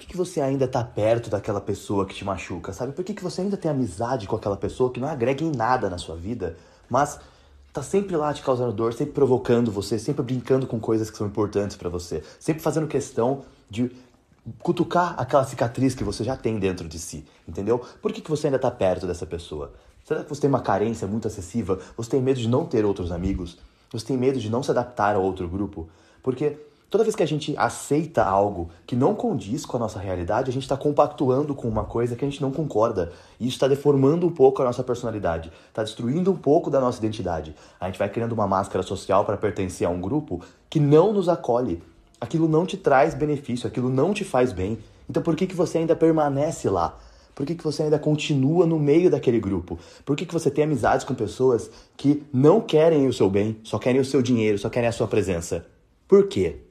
que, que você ainda tá perto daquela pessoa que te machuca, sabe? Por que, que você ainda tem amizade com aquela pessoa que não agrega em nada na sua vida, mas tá sempre lá te causando dor, sempre provocando você, sempre brincando com coisas que são importantes para você, sempre fazendo questão de cutucar aquela cicatriz que você já tem dentro de si, entendeu? Por que, que você ainda tá perto dessa pessoa? Será que você tem uma carência muito excessiva? Você tem medo de não ter outros amigos? Você tem medo de não se adaptar a outro grupo? Porque toda vez que a gente aceita algo que não condiz com a nossa realidade, a gente está compactuando com uma coisa que a gente não concorda. E isso está deformando um pouco a nossa personalidade, está destruindo um pouco da nossa identidade. A gente vai criando uma máscara social para pertencer a um grupo que não nos acolhe. Aquilo não te traz benefício, aquilo não te faz bem. Então por que, que você ainda permanece lá? Por que, que você ainda continua no meio daquele grupo? Por que, que você tem amizades com pessoas que não querem o seu bem, só querem o seu dinheiro, só querem a sua presença? Por quê?